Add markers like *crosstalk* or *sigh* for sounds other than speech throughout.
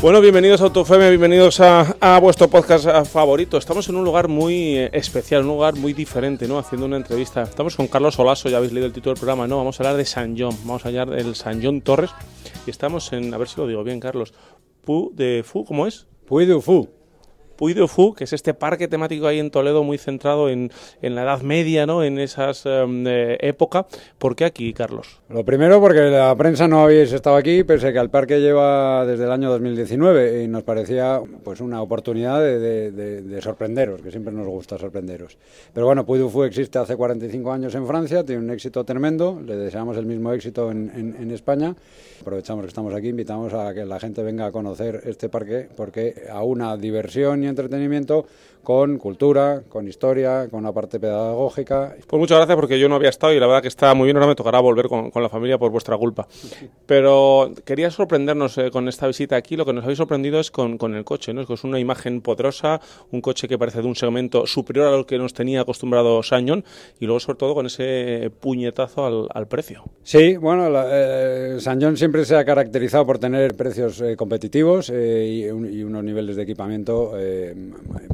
Bueno, bienvenidos a Autofeme, bienvenidos a, vuestro podcast favorito. Estamos en un lugar muy eh, especial, un lugar muy diferente, ¿no? Haciendo una entrevista. Estamos con Carlos Olaso, ya habéis leído el título del programa, ¿no? Vamos a hablar de San John, vamos a hablar del San John Torres. Y estamos en, a ver si lo digo bien, Carlos, Pu de Fu, ¿cómo es? Puy de Fu. Puy de Fu, que es este parque temático ahí en Toledo muy centrado en, en la Edad Media, ¿no? En esas em, eh, época. ¿Por qué aquí, Carlos? Lo primero porque la prensa no habéis estado aquí, pese que el parque lleva desde el año 2019 y nos parecía pues una oportunidad de, de, sorprenderos, que siempre nos gusta sorprenderos. Pero bueno, Puy de Fu existe hace 45 años en Francia, tiene un éxito tremendo, le deseamos el mismo éxito en, en, en España. Aprovechamos que estamos aquí, invitamos a que la gente venga a conocer este parque porque a una diversión y entretenimiento con cultura, con historia, con una parte pedagógica. Pues muchas gracias porque yo no había estado y la verdad que está muy bien, ahora me tocará volver con, la familia por vuestra culpa. *laughs* Pero quería sorprendernos eh, con esta visita aquí, lo que nos habéis sorprendido es con, el coche, ¿no? es una imagen poderosa, un coche que parece de un segmento superior a lo que nos tenía acostumbrado Sañón y luego sobre todo con ese puñetazo al, precio. Sí, bueno, la, eh, siempre se ha caracterizado por tener precios eh, competitivos y, y, unos niveles de equipamiento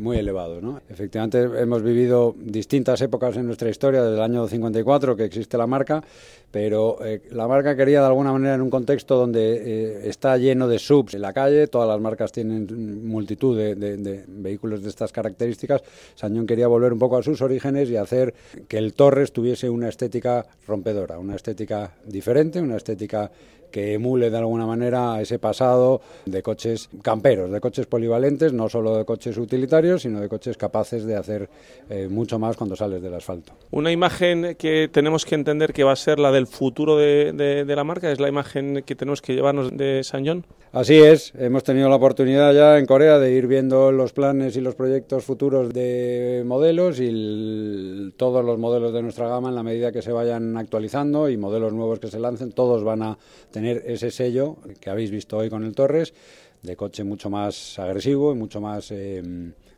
muy elevados. Efectivamente, hemos vivido distintas épocas en nuestra historia, desde el año 54 que existe la marca, pero eh, la marca quería de alguna manera en un contexto donde eh, está lleno de subs en la calle, todas las marcas tienen multitud de, vehículos de estas características, Sañón quería volver un poco a sus orígenes y hacer que el Torres tuviese una estética rompedora, una estética diferente, una estética que emule de alguna manera ese pasado de coches camperos, de coches polivalentes, no solo de coches utilitarios, sino de coches capaces de hacer eh, mucho más cuando sales del asfalto. Una imagen que tenemos que entender que va a ser la del futuro de, de, la marca, es la imagen que tenemos que llevarnos de San John. Así es, hemos tenido la oportunidad ya en Corea de ir viendo los planes y los proyectos futuros de modelos y todos los modelos de nuestra gama en la medida que se vayan actualizando y modelos nuevos que se lancen, todos van a tener ese sello que habéis visto hoy con el Torres, de coche mucho más agresivo y mucho más eh,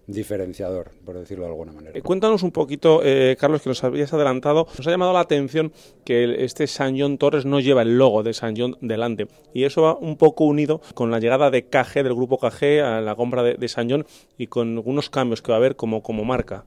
diferenciador, por decirlo de alguna manera. Eh, cuéntanos un poquito, eh, Carlos, que nos habías adelantado. Nos ha llamado la atención que este San John Torres no lleva el logo de San John delante. Y eso va un poco unido con la llegada de KG, del grupo KG, a la compra de, de San John y con algunos cambios que va a haber como, como marca.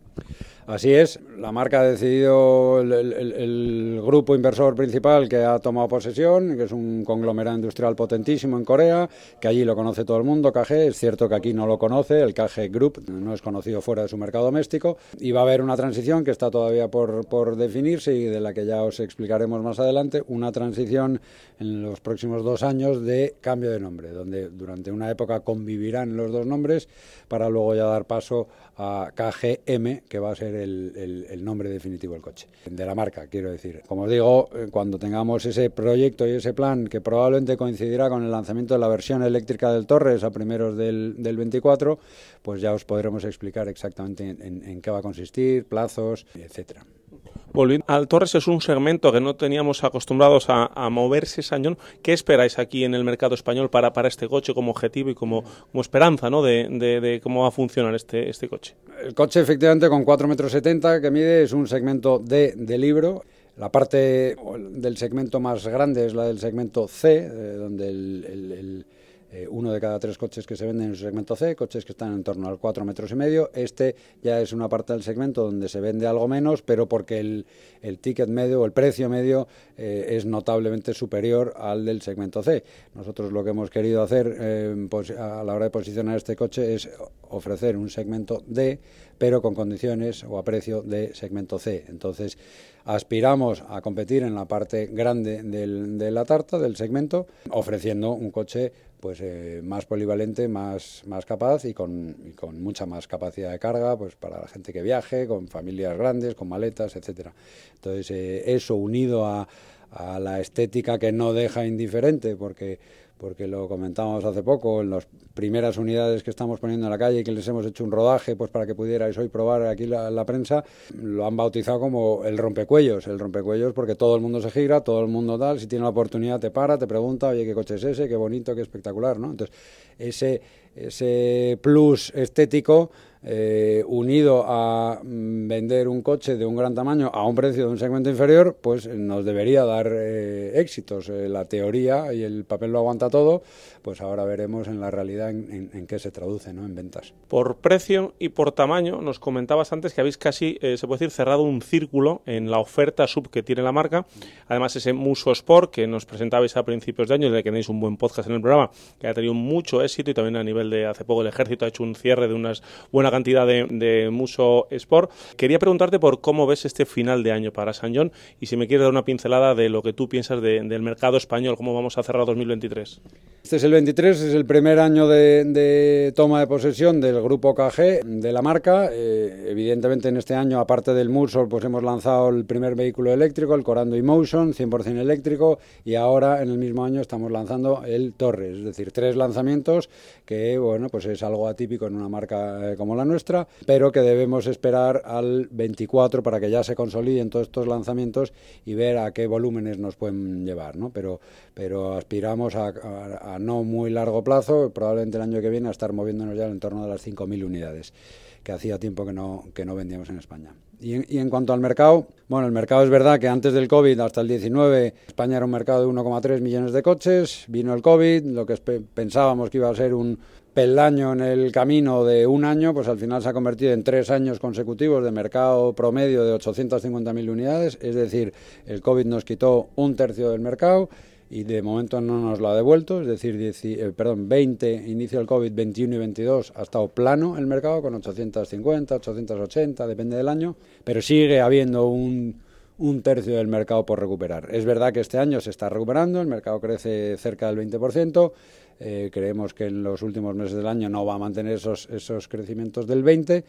Así es, la marca ha decidido, el, grupo inversor principal que ha tomado posesión, que es un conglomerado industrial potentísimo en Corea, que allí lo conoce todo el mundo, KG, es cierto que aquí no lo conoce, el KG Group no es conocido fuera de su mercado doméstico, y va a haber una transición que está todavía por, por definirse y de la que ya os explicaremos más adelante, una transición en los próximos dos años de cambio de nombre, donde durante una época convivirán los dos nombres para luego ya dar paso a KGM, que va a ser el, nombre definitivo del coche, de la marca, quiero decir. Como os digo, eh, cuando tengamos ese proyecto y ese plan, que probablemente coincidirá con el lanzamiento de la versión eléctrica del Torres a primeros del, del 24, pues ya os podremos explicar exactamente en, qué va a consistir, plazos, etcétera. Volviendo al Torres, es un segmento que no teníamos acostumbrados a, moverse Sañón. ¿Qué esperáis aquí en el mercado español para, para este coche como objetivo y como, como esperanza ¿no? de, de, cómo va a funcionar este, este coche? El coche, efectivamente, con 4,70 metros que mide, es un segmento D de libro. La parte del segmento más grande es la del segmento C, eh, donde el eh, uno de cada tres coches que se venden en el segmento C, coches que están en torno al 4 metros y medio. Este ya es una parte del segmento donde se vende algo menos, pero porque el, el ticket medio o el precio medio eh, es notablemente superior al del segmento C. Nosotros lo que hemos querido hacer eh, pues, a la hora de posicionar este coche es ofrecer un segmento D, pero con condiciones o a precio de segmento C. Entonces, aspiramos a competir en la parte grande de la tarta, del segmento, ofreciendo un coche pues eh, más polivalente, más, más capaz y con, con, mucha más capacidad de carga, pues para la gente que viaje, con familias grandes, con maletas, etcétera. Entonces eh, eso unido a, a la estética que no deja indiferente, porque porque lo comentábamos hace poco, en las primeras unidades que estamos poniendo en la calle y que les hemos hecho un rodaje pues para que pudierais hoy probar aquí la, la, prensa, lo han bautizado como el rompecuellos, el rompecuellos porque todo el mundo se gira, todo el mundo tal, si tiene la oportunidad te para, te pregunta, oye, ¿qué coche es ese? Qué bonito, qué espectacular, ¿no? Entonces, ese, ese plus estético eh, unido a mm, vender un coche de un gran tamaño a un precio de un segmento inferior, pues nos debería dar eh, éxitos. Eh, la teoría y el papel lo aguanta todo, pues ahora veremos en la realidad en, qué se traduce, ¿no? En ventas. Por precio y por tamaño, nos comentabas antes que habéis casi, se puede decir, cerrado un círculo en la oferta sub que tiene la marca. Además, ese Muso Sport que nos presentabais a principios de año, de que tenéis un buen podcast en el programa, que ha tenido mucho éxito y también a nivel de hace poco el ejército ha hecho un cierre de una buena cantidad de, Muso Sport. Quería preguntarte por cómo ves este final de año para San John y si me quieres dar una pincelada de lo que tú piensas del mercado español, cómo vamos a cerrar 2023. Este es el 23, es el primer año de, toma de posesión del grupo KG, de la marca. Eh, evidentemente en este año, aparte del Mursol, pues hemos lanzado el primer vehículo eléctrico, el Corando Emotion, 100% eléctrico, y ahora en el mismo año estamos lanzando el Torres, es decir, tres lanzamientos que, bueno, pues es algo atípico en una marca eh, como la nuestra, pero que debemos esperar al 24 para que ya se consoliden todos estos lanzamientos y ver a qué volúmenes nos pueden llevar, ¿no? Pero, pero aspiramos a no muy largo plazo, probablemente el año que viene, a estar moviéndonos ya en torno de las 5.000 unidades, que hacía tiempo que no, que no vendíamos en España. Y en, cuanto al mercado, bueno, el mercado es verdad que antes del COVID, hasta el 19, España era un mercado de 1,3 millones de coches, vino el COVID, lo que pensábamos que iba a ser un peldaño en el camino de un año, pues al final se ha convertido en tres años consecutivos de mercado promedio de 850.000 unidades, es decir, el COVID nos quitó un tercio del mercado y de momento no nos lo ha devuelto, es decir, eh, perdón, 20, inicio del COVID, 21 y 22 ha estado plano el mercado con 850, 880, depende del año, pero sigue habiendo un, un tercio del mercado por recuperar. Es verdad que este año se está recuperando, el mercado crece cerca del 20%, eh, creemos que en los últimos meses del año no va a mantener esos, esos crecimientos del 20%,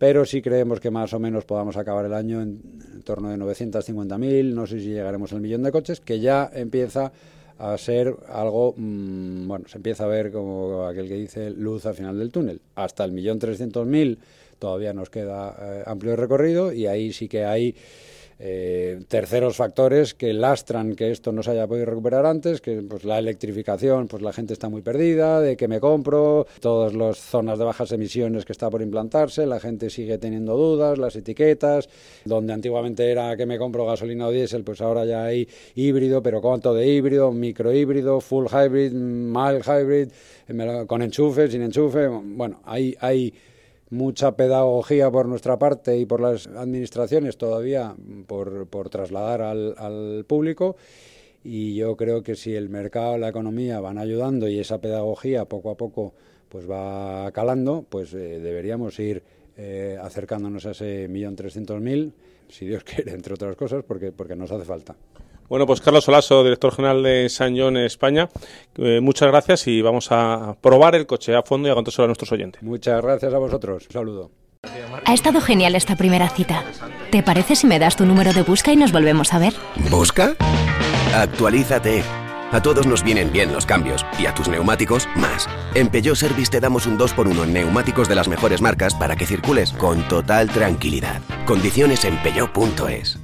pero sí creemos que más o menos podamos acabar el año en, torno de 950.000, no sé si llegaremos al millón de coches, que ya empieza a ser algo, mm, bueno, se empieza a ver como aquel que dice luz al final del túnel. Hasta el millón trescientos mil todavía nos queda eh, amplio recorrido y ahí sí que hay eh, terceros factores que lastran que esto no se haya podido recuperar antes, que pues la electrificación, pues la gente está muy perdida, de que me compro, todas las zonas de bajas emisiones que está por implantarse, la gente sigue teniendo dudas, las etiquetas, donde antiguamente era que me compro gasolina o diésel, pues ahora ya hay híbrido, pero cuánto de híbrido, micro híbrido, full hybrid, mild hybrid, con enchufe, sin enchufe, bueno, hay, hay mucha pedagogía por nuestra parte y por las administraciones todavía por, por trasladar al, al, público y yo creo que si el mercado, la economía van ayudando y esa pedagogía poco a poco pues va calando, pues eh, deberíamos ir eh, acercándonos a ese millón trescientos mil, si Dios *laughs* quiere, entre otras cosas, porque, porque nos hace falta. Bueno, pues Carlos Solaso, director general de San John España, eh, muchas gracias y vamos a probar el coche a fondo y a contárselo a nuestros oyentes. Muchas gracias a vosotros. Un saludo. Ha estado genial esta primera cita. ¿Te parece si me das tu número de busca y nos volvemos a ver? ¿Busca? Actualízate. A todos nos vienen bien los cambios y a tus neumáticos más. En Peugeot Service te damos un 2x1 en neumáticos de las mejores marcas para que circules con total tranquilidad. Condiciones en peugeot.es.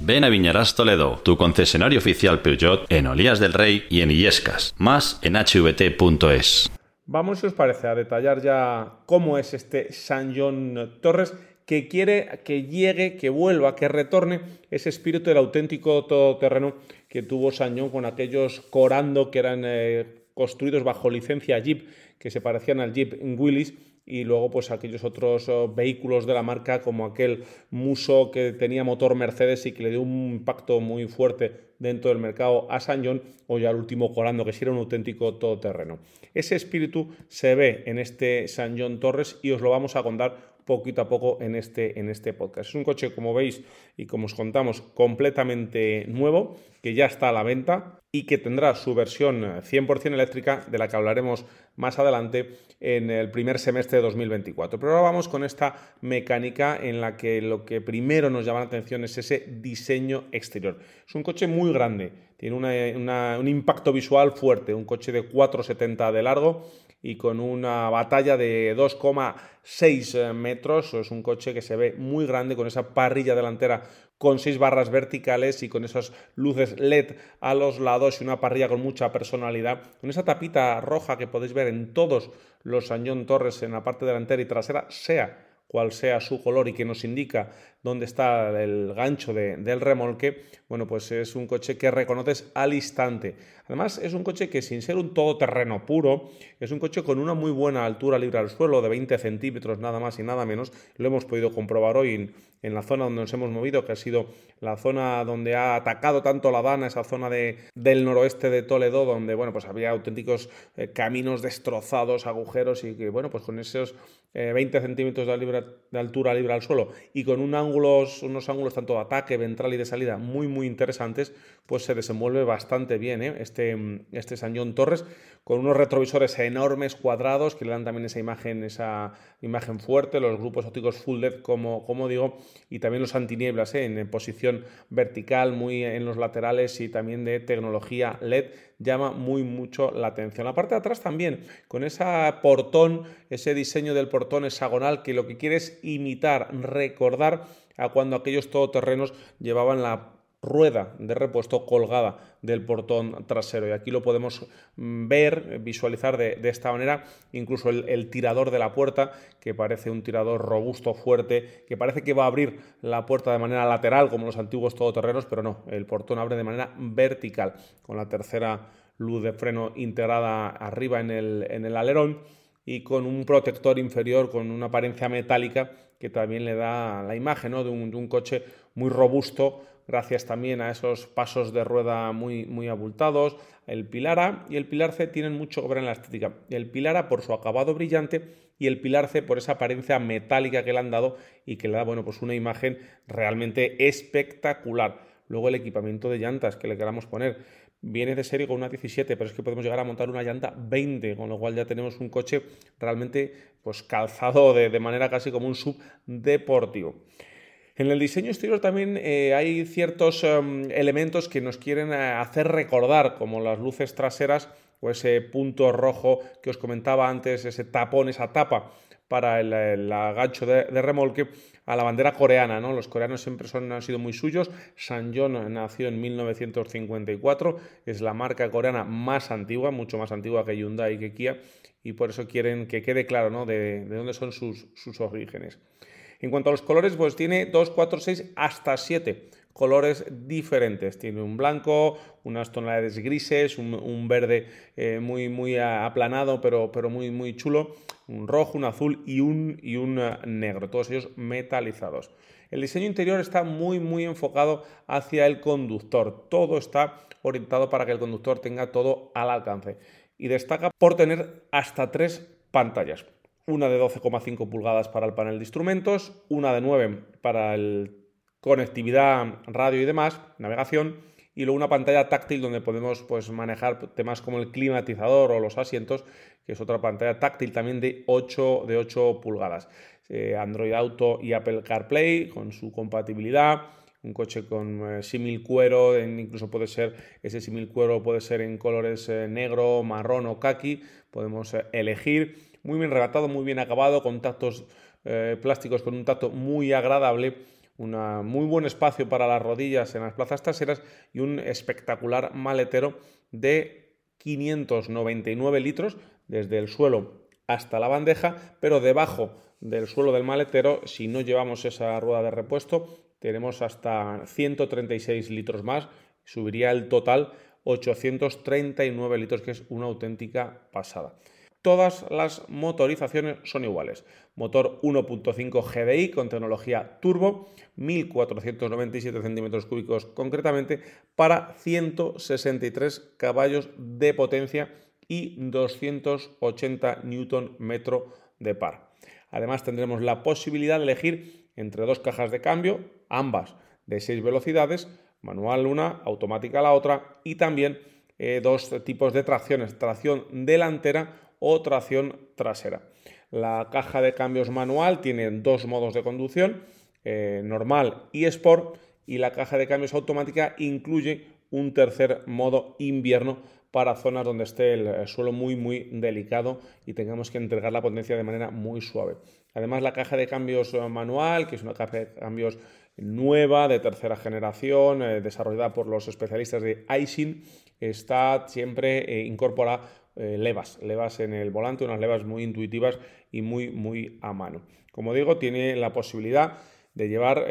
Ven a Viñarás Toledo, tu concesionario oficial Peugeot en Olías del Rey y en Illescas. Más en hvt.es. Vamos, si os parece, a detallar ya cómo es este San John Torres que quiere que llegue, que vuelva, que retorne ese espíritu del auténtico todoterreno que tuvo John con aquellos Corando que eran eh, construidos bajo licencia Jeep, que se parecían al Jeep Willys y luego pues aquellos otros oh, vehículos de la marca como aquel Muso que tenía motor Mercedes y que le dio un impacto muy fuerte dentro del mercado a San John o ya el último Corando que sí era un auténtico todoterreno. Ese espíritu se ve en este San John Torres y os lo vamos a contar poquito a poco en este, en este podcast. Es un coche, como veis y como os contamos, completamente nuevo, que ya está a la venta y que tendrá su versión 100% eléctrica, de la que hablaremos más adelante en el primer semestre de 2024. Pero ahora vamos con esta mecánica en la que lo que primero nos llama la atención es ese diseño exterior. Es un coche muy grande, tiene un impacto visual fuerte, un coche de 4,70 de largo y con una batalla de 2,6 metros. Es un coche que se ve muy grande con esa parrilla delantera con seis barras verticales y con esas luces LED a los lados y una parrilla con mucha personalidad, con esa tapita roja que podéis ver en todos los Añón Torres en la parte delantera y trasera, sea cual sea su color y que nos indica dónde está el gancho del remolque, bueno, pues es un coche que reconoces al instante. Además, es un coche que sin ser un todoterreno puro, es un coche con una muy buena altura libre al suelo, de 20 centímetros nada más y nada menos. Lo hemos podido comprobar hoy en, en la zona donde nos hemos movido, que ha sido la zona donde ha atacado tanto la Dana, esa zona de, del noroeste de Toledo, donde, bueno, pues había auténticos eh, caminos destrozados, agujeros y que, bueno, pues con esos 20 eh, centímetros de, de, altura libre al suelo y con un ángulos, unos ángulos tanto de ataque, ventral y de salida muy, muy interesantes, pues se desenvuelve bastante bien ¿eh? este, este San John Torres, con unos retrovisores enormes cuadrados que le dan también esa imagen, esa imagen fuerte, los grupos ópticos full LED, como, como digo, y también los antinieblas ¿eh? en posición vertical, muy en los laterales y también de tecnología LED, llama muy mucho la atención. La parte de atrás también, con ese portón, ese diseño del portón hexagonal que lo que quiere es imitar, recordar a cuando aquellos todoterrenos llevaban la rueda de repuesto colgada del portón trasero. Y aquí lo podemos mm, ver, visualizar de, esta manera, incluso el, tirador de la puerta, que parece un tirador robusto, fuerte, que parece que va a abrir la puerta de manera lateral, como los antiguos todoterrenos, pero no, el portón abre de manera vertical, con la tercera luz de freno integrada arriba en el, en el alerón y con un protector inferior con una apariencia metálica que también le da la imagen un, de, un, coche muy robusto, gracias también a esos pasos de rueda muy, muy abultados. El pilar A y el pilar C tienen mucho ver en la estética. El pilar A por su acabado brillante y el pilar C por esa apariencia metálica que le han dado y que le da bueno, pues una imagen realmente espectacular. Luego el equipamiento de llantas que le queramos poner viene de serie con una 17, pero es que podemos llegar a montar una llanta 20, con lo cual ya tenemos un coche realmente pues calzado de, de manera casi como un sub deportivo. En el diseño exterior también eh, hay ciertos em, elementos que nos quieren eh, hacer recordar, como las luces traseras o ese punto rojo que os comentaba antes, ese tapón, esa tapa para el, el gancho de, remolque a la bandera coreana. ¿no? Los coreanos siempre han sido muy suyos. Sanjon nació en 1954, es la marca coreana más antigua, mucho más antigua que Hyundai y que Kia, y por eso quieren que quede claro ¿no? de, de dónde son sus orígenes. En cuanto a los colores, pues tiene 2, 4, 6 hasta 7 colores diferentes. Tiene un blanco, unas tonalidades grises, un, verde eh, muy, muy aplanado, pero, pero muy, muy chulo, un rojo, un azul y un, y un eh, negro, todos ellos metalizados. El diseño interior está muy, muy enfocado hacia el conductor. Todo está orientado para que el conductor tenga todo al alcance. Y destaca por tener hasta tres pantallas una de 12,5 pulgadas para el panel de instrumentos, una de 9 para el conectividad, radio y demás, navegación, y luego una pantalla táctil donde podemos pues, manejar temas como el climatizador o los asientos, que es otra pantalla táctil también de 8, de 8 pulgadas. Eh, Android Auto y Apple CarPlay con su compatibilidad, un coche con eh, símil cuero, incluso puede ser, ese símil cuero puede ser en colores eh, negro, marrón o kaki, podemos elegir muy bien rebatado, muy bien acabado, con tactos eh, plásticos con un tacto muy agradable, un muy buen espacio para las rodillas en las plazas traseras y un espectacular maletero de 599 litros desde el suelo hasta la bandeja, pero debajo del suelo del maletero, si no llevamos esa rueda de repuesto, tenemos hasta 136 litros más, subiría el total 839 litros, que es una auténtica pasada. Todas las motorizaciones son iguales. Motor 1.5 GDI con tecnología turbo, 1497 centímetros cúbicos concretamente, para 163 caballos de potencia y 280 Nm de par. Además tendremos la posibilidad de elegir entre dos cajas de cambio, ambas de 6 velocidades, manual una, automática la otra, y también eh, dos tipos de tracciones, tracción delantera o tracción trasera. La caja de cambios manual tiene dos modos de conducción, eh, normal y sport, y la caja de cambios automática incluye un tercer modo invierno para zonas donde esté el suelo muy muy delicado y tengamos que entregar la potencia de manera muy suave. Además la caja de cambios manual, que es una caja de cambios nueva, de tercera generación, eh, desarrollada por los especialistas de Aisin, está siempre eh, incorpora eh, levas, levas en el volante, unas levas muy intuitivas y muy, muy a mano. Como digo, tiene la posibilidad de llevar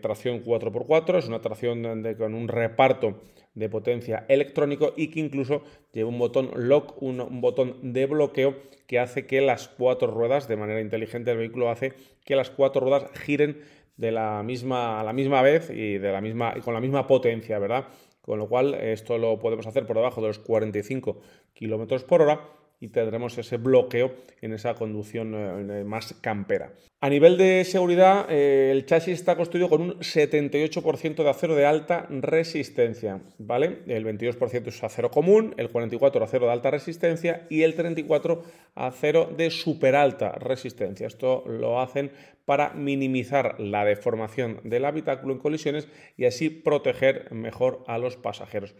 tracción 4x4, es una tracción con un reparto de potencia electrónico y que incluso lleva un botón lock, un, botón de bloqueo que hace que las cuatro ruedas, de manera inteligente el vehículo hace que las cuatro ruedas giren de la misma, a la misma vez y, de la misma, y con la misma potencia, ¿verdad? Con lo cual, esto lo podemos hacer por debajo de los 45 km por hora y tendremos ese bloqueo en esa conducción eh, más campera. A nivel de seguridad, eh, el chasis está construido con un 78% de acero de alta resistencia, ¿vale? El 22% es acero común, el 44% acero de alta resistencia y el 34% acero de super alta resistencia. Esto lo hacen para minimizar la deformación del habitáculo en colisiones y así proteger mejor a los pasajeros.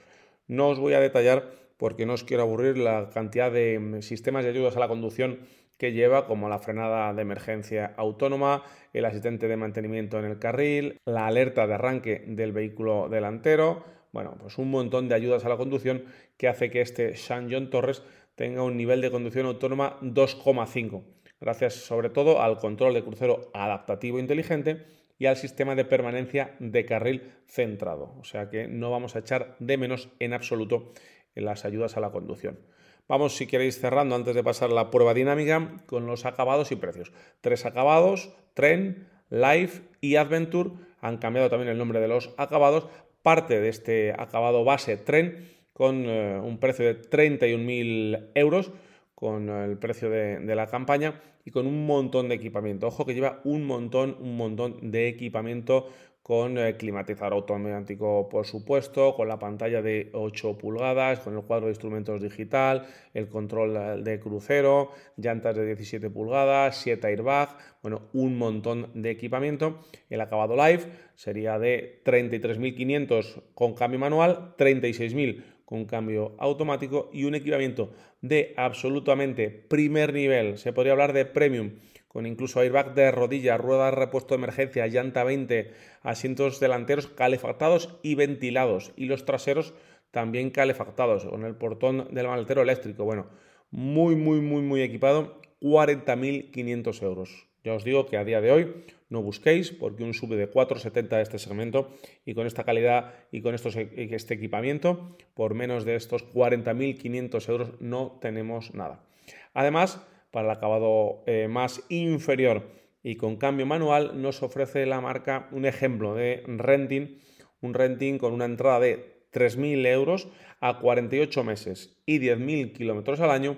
No os voy a detallar porque no os quiero aburrir la cantidad de mm, sistemas de ayudas a la conducción que lleva, como la frenada de emergencia autónoma, el asistente de mantenimiento en el carril, la alerta de arranque del vehículo delantero, bueno, pues un montón de ayudas a la conducción que hace que este San John Torres tenga un nivel de conducción autónoma 2,5, gracias sobre todo al control de crucero adaptativo inteligente y al sistema de permanencia de carril centrado. O sea que no vamos a echar de menos en absoluto las ayudas a la conducción. Vamos, si queréis, cerrando antes de pasar la prueba dinámica con los acabados y precios. Tres acabados, Tren, Life y Adventure. Han cambiado también el nombre de los acabados. Parte de este acabado base Tren con eh, un precio de 31.000 euros con el precio de, de, la campaña y con un montón de equipamiento. Ojo que lleva un montón, un montón de equipamiento con eh, climatizador automático, por supuesto, con la pantalla de 8 pulgadas, con el cuadro de instrumentos digital, el control eh, de crucero, llantas de 17 pulgadas, 7 airbag, bueno, un montón de equipamiento. El acabado live sería de 33.500 con cambio manual, 36.000 con cambio automático y un equipamiento de absolutamente primer nivel, se podría hablar de premium con incluso airbag de rodilla, rueda de repuesto de emergencia, llanta 20, asientos delanteros calefactados y ventilados y los traseros también calefactados con el portón del maletero eléctrico. Bueno, muy, muy, muy, muy equipado, 40.500 euros. Ya os digo que a día de hoy no busquéis porque un sube de 4,70 de este segmento y con esta calidad y con e, este equipamiento, por menos de estos 40.500 euros no tenemos nada. Además, para el acabado eh, más inferior y con cambio manual nos ofrece la marca un ejemplo de renting, un renting con una entrada de 3.000 euros a 48 meses y 10.000 kilómetros al año,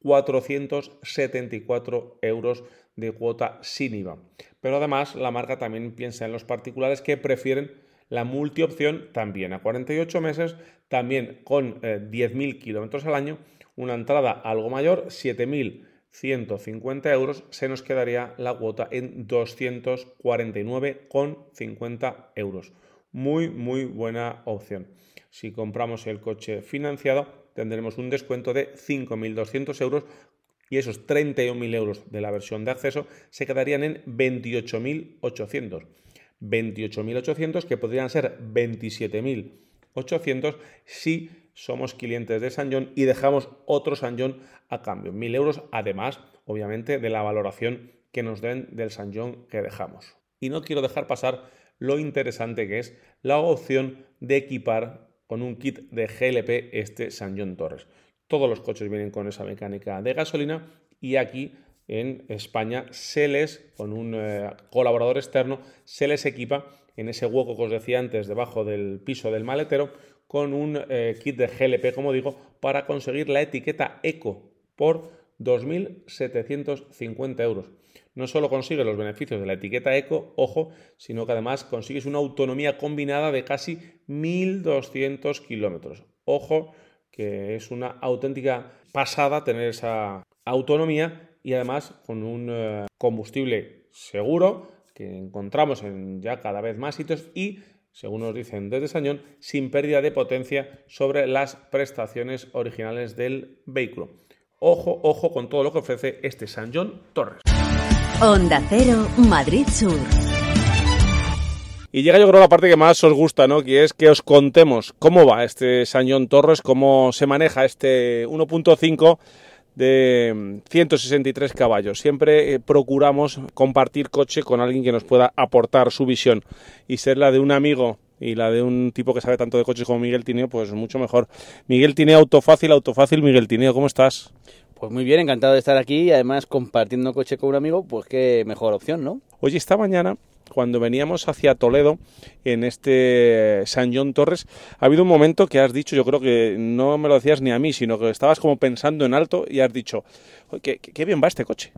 474 euros de cuota sin IVA. Pero además la marca también piensa en los particulares que prefieren la multiopción también a 48 meses, también con 10.000 eh, kilómetros al año, una entrada algo mayor, 7.000 150 euros, se nos quedaría la cuota en 249,50 euros. Muy, muy buena opción. Si compramos el coche financiado, tendremos un descuento de 5.200 euros y esos 31.000 euros de la versión de acceso se quedarían en 28.800. 28.800 que podrían ser 27.800 si somos clientes de San John y dejamos otro San John a cambio. Mil euros, además, obviamente, de la valoración que nos den del San John que dejamos. Y no quiero dejar pasar lo interesante que es la opción de equipar con un kit de GLP este San John Torres. Todos los coches vienen con esa mecánica de gasolina y aquí en España se les, con un eh, colaborador externo, se les equipa en ese hueco que os decía antes debajo del piso del maletero con un eh, kit de GLP, como digo, para conseguir la etiqueta Eco por 2.750 euros. No solo consigues los beneficios de la etiqueta Eco, ojo, sino que además consigues una autonomía combinada de casi 1.200 kilómetros. Ojo, que es una auténtica pasada tener esa autonomía y además con un eh, combustible seguro que encontramos en ya cada vez más sitios y según nos dicen desde Sañón, sin pérdida de potencia sobre las prestaciones originales del vehículo. Ojo, ojo con todo lo que ofrece este Sañón Torres. Onda Cero, Madrid Sur. Y llega yo creo la parte que más os gusta, ¿no? Que es que os contemos cómo va este Sañón Torres, cómo se maneja este 1.5 de 163 caballos. Siempre eh, procuramos compartir coche con alguien que nos pueda aportar su visión y ser la de un amigo y la de un tipo que sabe tanto de coches como Miguel Tineo, pues mucho mejor. Miguel Tineo, autofácil, autofácil. Miguel Tineo, ¿cómo estás? Pues muy bien, encantado de estar aquí y además compartiendo coche con un amigo, pues qué mejor opción, ¿no? Oye, esta mañana cuando veníamos hacia Toledo en este San John Torres, ha habido un momento que has dicho, yo creo que no me lo decías ni a mí, sino que estabas como pensando en alto y has dicho, qué, bien va este coche.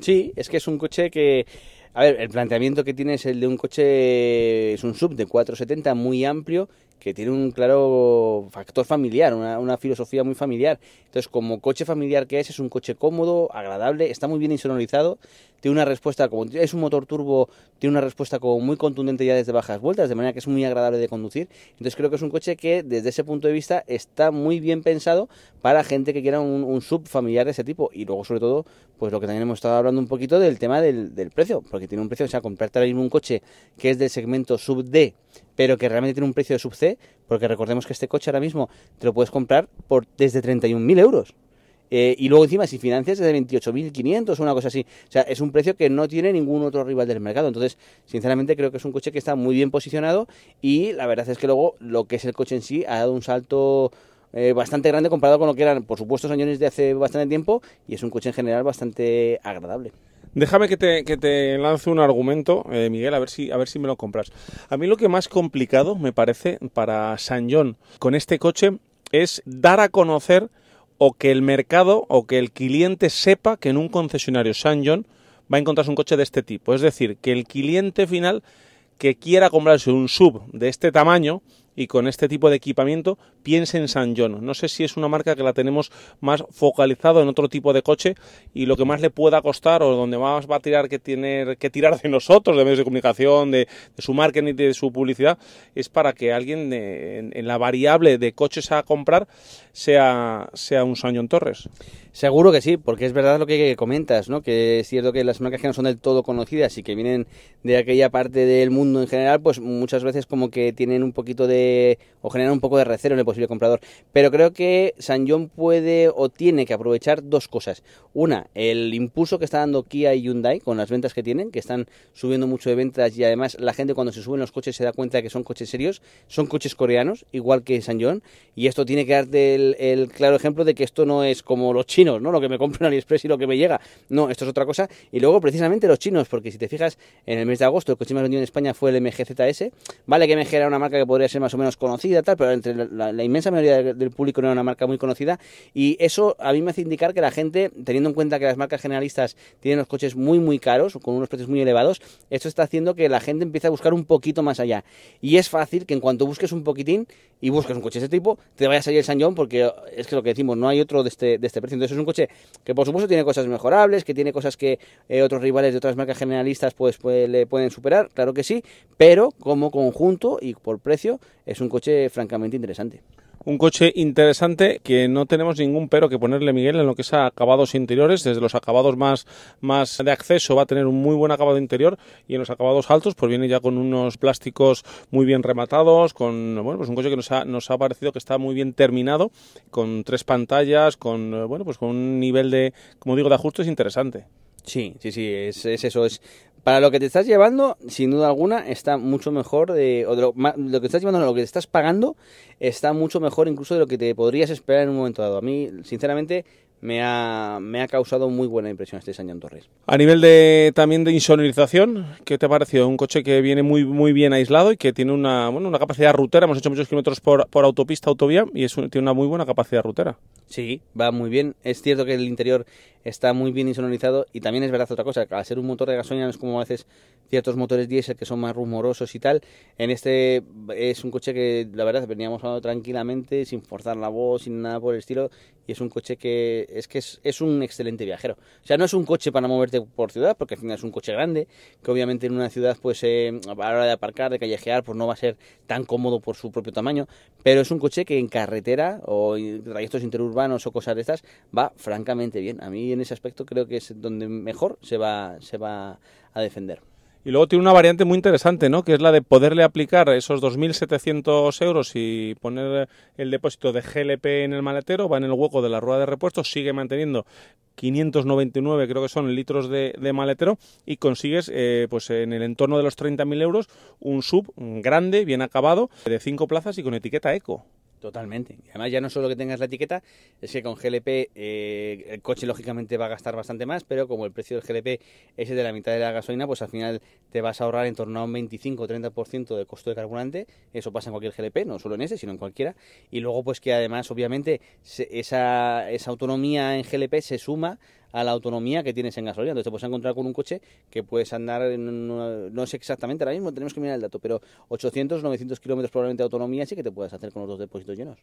Sí, es que es un coche que a ver, el planteamiento que tiene es el de un coche, es un sub de 470 muy amplio, que tiene un claro factor familiar, una, una, filosofía muy familiar. Entonces, como coche familiar que es, es un coche cómodo, agradable, está muy bien insonorizado, tiene una respuesta, como es un motor turbo, tiene una respuesta como muy contundente ya desde bajas vueltas, de manera que es muy agradable de conducir. Entonces, creo que es un coche que, desde ese punto de vista, está muy bien pensado para gente que quiera un, un sub familiar de ese tipo. Y luego, sobre todo, pues lo que también hemos estado hablando un poquito del tema del, del precio, porque tiene un precio, o sea, comprarte ahora mismo un coche que es del segmento sub D, pero que realmente tiene un precio de sub C, porque recordemos que este coche ahora mismo te lo puedes comprar por desde 31.000 euros. Eh, y luego encima, si financias, es de 28.500 o una cosa así. O sea, es un precio que no tiene ningún otro rival del mercado. Entonces, sinceramente, creo que es un coche que está muy bien posicionado y la verdad es que luego lo que es el coche en sí ha dado un salto eh, bastante grande comparado con lo que eran, por supuesto, años de hace bastante tiempo y es un coche en general bastante agradable. Déjame que te, lance un argumento, eh, Miguel, a ver, si, a ver si me lo compras. A mí lo que más complicado me parece para San John con este coche es dar a conocer o que el mercado o que el cliente sepa que en un concesionario San John va a encontrarse un coche de este tipo. Es decir, que el cliente final que quiera comprarse un sub de este tamaño y con este tipo de equipamiento piense en San John. No sé si es una marca que la tenemos más focalizado en otro tipo de coche y lo que más le pueda costar o donde más va a tirar que tener que tirar de nosotros, de medios de comunicación, de, su marketing, de su publicidad, es para que alguien de, en, en, la variable de coches a comprar sea, sea un San John Torres. Seguro que sí, porque es verdad lo que comentas, ¿no? Que es cierto que las marcas que no son del todo conocidas y que vienen de aquella parte del mundo en general, pues muchas veces como que tienen un poquito de o generan un poco de recelo en el posible comprador. Pero creo que San John puede o tiene que aprovechar dos cosas. Una, el impulso que está dando Kia y Hyundai con las ventas que tienen, que están subiendo mucho de ventas y además la gente cuando se suben los coches se da cuenta de que son coches serios, son coches coreanos, igual que San John, y esto tiene que darte el, el claro ejemplo de que esto no es como los chinos ¿no? Lo que me compro en AliExpress y lo que me llega. No, esto es otra cosa. Y luego, precisamente, los chinos, porque si te fijas, en el mes de agosto el coche más vendido en España fue el MGZS. Vale que MG era una marca que podría ser más o menos conocida, tal, pero entre la, inmensa mayoría del público no era una marca muy conocida. Y eso a mí me hace indicar que la gente, teniendo en cuenta que las marcas generalistas tienen los coches muy, muy caros, con unos precios muy elevados, esto está haciendo que la gente empiece a buscar un poquito más allá. Y es fácil que en cuanto busques un poquitín y busques un coche de este tipo, te vaya a salir el San John, porque es que lo que decimos, no hay otro de este, de este precio. Entonces es un coche que por supuesto tiene cosas mejorables, que tiene cosas que eh, otros rivales de otras marcas generalistas pues, pues, le pueden superar, claro que sí, pero como conjunto y por precio es un coche francamente interesante un coche interesante que no tenemos ningún pero que ponerle Miguel en lo que es a acabados interiores, desde los acabados más, más de acceso va a tener un muy buen acabado interior y en los acabados altos pues viene ya con unos plásticos muy bien rematados, con bueno, pues un coche que nos ha, nos ha parecido que está muy bien terminado, con tres pantallas, con bueno, pues con un nivel de, como digo, de ajustes interesante. Sí, sí, sí, es, es eso, es para lo que te estás llevando, sin duda alguna, está mucho mejor de, o de lo, lo, que estás llevando, lo que te estás pagando, está mucho mejor incluso de lo que te podrías esperar en un momento dado. A mí, sinceramente, me ha, me ha causado muy buena impresión este Sañón Torres. A nivel de también de insonorización, ¿qué te ha parecido? Un coche que viene muy muy bien aislado y que tiene una, bueno, una capacidad rutera, hemos hecho muchos kilómetros por, por autopista, autovía, y es un, tiene una muy buena capacidad rutera. Sí, va muy bien. Es cierto que el interior está muy bien insonorizado y también es verdad otra cosa, que al ser un motor de gasolina no es como a veces ciertos motores diésel que son más rumorosos y tal. En este es un coche que la verdad veníamos hablando tranquilamente, sin forzar la voz, sin nada por el estilo, y es un coche que es que es, un excelente viajero. O sea, no es un coche para moverte por ciudad, porque al final es un coche grande, que obviamente en una ciudad, pues eh, a la hora de aparcar, de callejear, pues no va a ser tan cómodo por su propio tamaño, pero es un coche que en carretera o trayectos interurbanos o cosas de estas va francamente bien. A mí en ese aspecto creo que es donde mejor se va, se va a defender. Y luego tiene una variante muy interesante, ¿no? Que es la de poderle aplicar esos 2.700 euros y poner el depósito de GLP en el maletero, va en el hueco de la rueda de repuesto, sigue manteniendo 599 creo que son litros de, maletero y consigues eh, pues en el entorno de los 30.000 euros un sub grande, bien acabado, de 5 plazas y con etiqueta eco. Totalmente. Además ya no solo que tengas la etiqueta, es que con GLP eh, el coche lógicamente va a gastar bastante más, pero como el precio del GLP es de la mitad de la gasolina, pues al final te vas a ahorrar en torno a un 25 o 30% de costo de carburante. Eso pasa en cualquier GLP, no solo en ese, sino en cualquiera. Y luego pues que además obviamente esa, esa autonomía en GLP se suma a la autonomía que tienes en gasolina. Entonces te puedes encontrar con un coche que puedes andar, no, sé exactamente, ahora mismo tenemos que mirar el dato, pero 800, 900 kilómetros probablemente de autonomía sí que te puedes hacer con los dos depósitos llenos.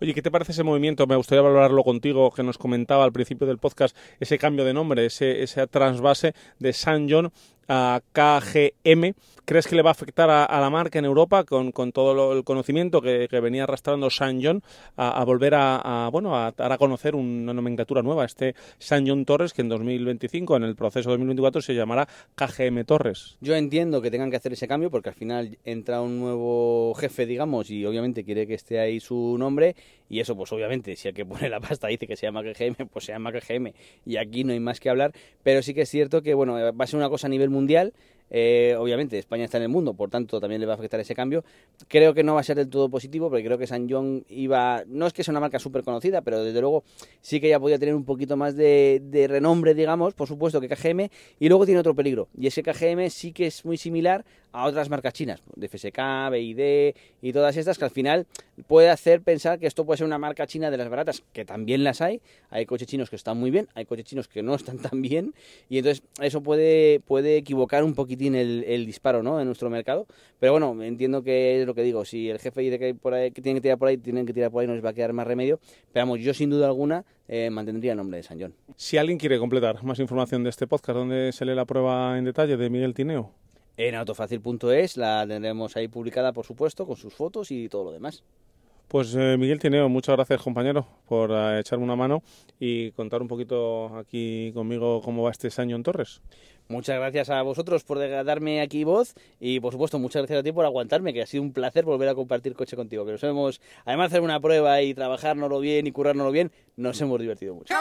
Oye, ¿qué te parece ese movimiento? Me gustaría valorarlo contigo, que nos comentaba al principio del podcast, ese cambio de nombre, ese, esa transvase de San John a KGM. ¿Crees que le va a afectar a, la marca en Europa con, todo el conocimiento que, venía arrastrando San John a, volver a, bueno a dar a conocer una nomenclatura nueva, este San John Torres que en 2025, en el proceso 2024, se llamará KGM Torres? Yo entiendo que tengan que hacer ese cambio porque al final entra un nuevo jefe, digamos, y obviamente quiere que esté ahí su nombre y eso pues obviamente si el que pone la pasta dice que se llama KGM, pues se llama KGM y aquí no hay más que hablar, pero sí que es cierto que bueno, va a ser una cosa a nivel mundial eh, obviamente España está en el mundo, por tanto también le va a afectar ese cambio. Creo que no va a ser del todo positivo, porque creo que San John iba, no es que sea una marca súper conocida, pero desde luego sí que ya podía tener un poquito más de, renombre, digamos, por supuesto que KGM, y luego tiene otro peligro, y es que KGM sí que es muy similar a otras marcas chinas, de FSK, BID y todas estas, que al final puede hacer pensar que esto puede ser una marca china de las baratas, que también las hay, hay coches chinos que están muy bien, hay coches chinos que no están tan bien, y entonces eso puede, puede equivocar un poquito tiene el, disparo ¿no? en nuestro mercado. Pero bueno, entiendo que es lo que digo. Si el jefe dice que, por ahí, que tienen que tirar por ahí, tienen que tirar por ahí, no les va a quedar más remedio. Pero vamos, yo sin duda alguna eh, mantendría el nombre de San John. Si alguien quiere completar más información de este podcast, ¿dónde se lee la prueba en detalle de Miguel Tineo? En autofacil.es, la tendremos ahí publicada, por supuesto, con sus fotos y todo lo demás. Pues eh, Miguel Tineo, muchas gracias compañero por eh, echarme una mano y contar un poquito aquí conmigo cómo va este San John Torres. Muchas gracias a vosotros por darme aquí voz y por supuesto muchas gracias a ti por aguantarme, que ha sido un placer volver a compartir coche contigo, que nos hemos, además de hacer una prueba y trabajárnoslo bien y currárnoslo bien, nos hemos divertido mucho.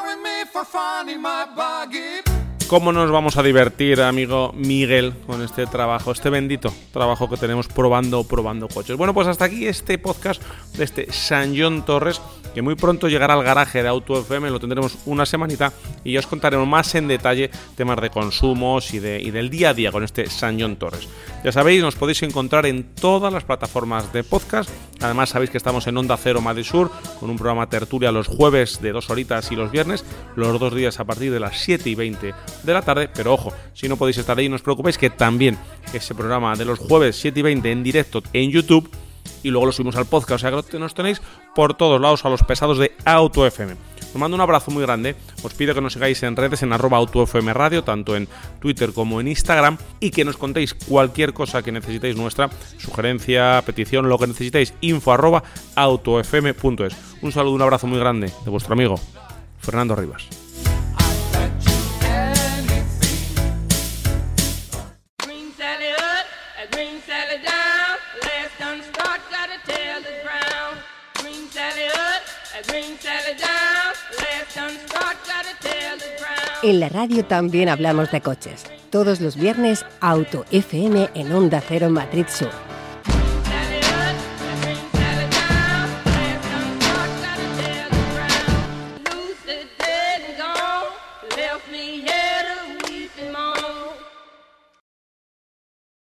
¿Cómo nos vamos a divertir, amigo Miguel, con este trabajo, este bendito trabajo que tenemos probando, probando coches? Bueno, pues hasta aquí este podcast de este San John Torres que muy pronto llegará al garaje de Auto FM, lo tendremos una semanita y os contaremos más en detalle temas de consumos y, y del día a día con este San John Torres. Ya sabéis, nos podéis encontrar en todas las plataformas de podcast. Además, sabéis que estamos en Onda Cero Madrid Sur con un programa tertulia los jueves de dos horitas y los viernes, los dos días a partir de las 7 y 20 de la tarde. Pero ojo, si no podéis estar ahí, no os preocupéis que también ese programa de los jueves 7 y 20 en directo en YouTube y luego lo subimos al podcast. O sea que nos tenéis por todos lados a los pesados de Auto FM. Os mando un abrazo muy grande. Os pido que nos sigáis en redes en arroba autofm radio, tanto en Twitter como en Instagram, y que nos contéis cualquier cosa que necesitéis nuestra, sugerencia, petición, lo que necesitéis, info arroba autofm.es. Un saludo, un abrazo muy grande de vuestro amigo Fernando Rivas. En la radio también hablamos de coches. Todos los viernes, Auto FM en Onda Cero Madrid Sur.